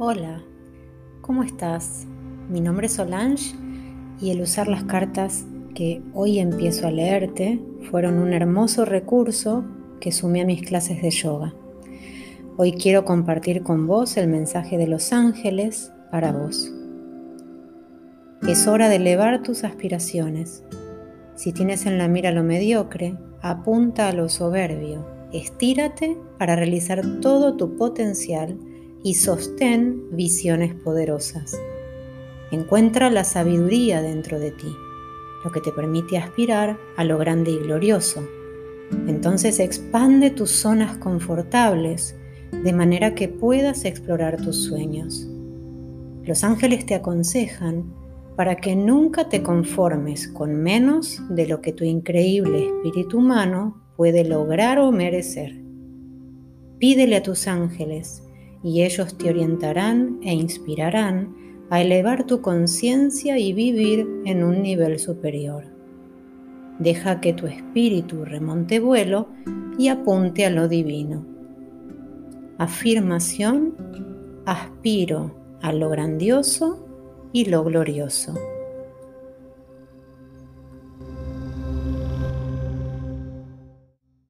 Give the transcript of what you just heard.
Hola, ¿cómo estás? Mi nombre es Solange y el usar las cartas que hoy empiezo a leerte fueron un hermoso recurso que sumé a mis clases de yoga. Hoy quiero compartir con vos el mensaje de los ángeles para vos. Es hora de elevar tus aspiraciones. Si tienes en la mira lo mediocre, apunta a lo soberbio. Estírate para realizar todo tu potencial y sostén visiones poderosas. Encuentra la sabiduría dentro de ti, lo que te permite aspirar a lo grande y glorioso. Entonces expande tus zonas confortables de manera que puedas explorar tus sueños. Los ángeles te aconsejan para que nunca te conformes con menos de lo que tu increíble espíritu humano puede lograr o merecer. Pídele a tus ángeles y ellos te orientarán e inspirarán a elevar tu conciencia y vivir en un nivel superior. Deja que tu espíritu remonte vuelo y apunte a lo divino. Afirmación, aspiro a lo grandioso y lo glorioso.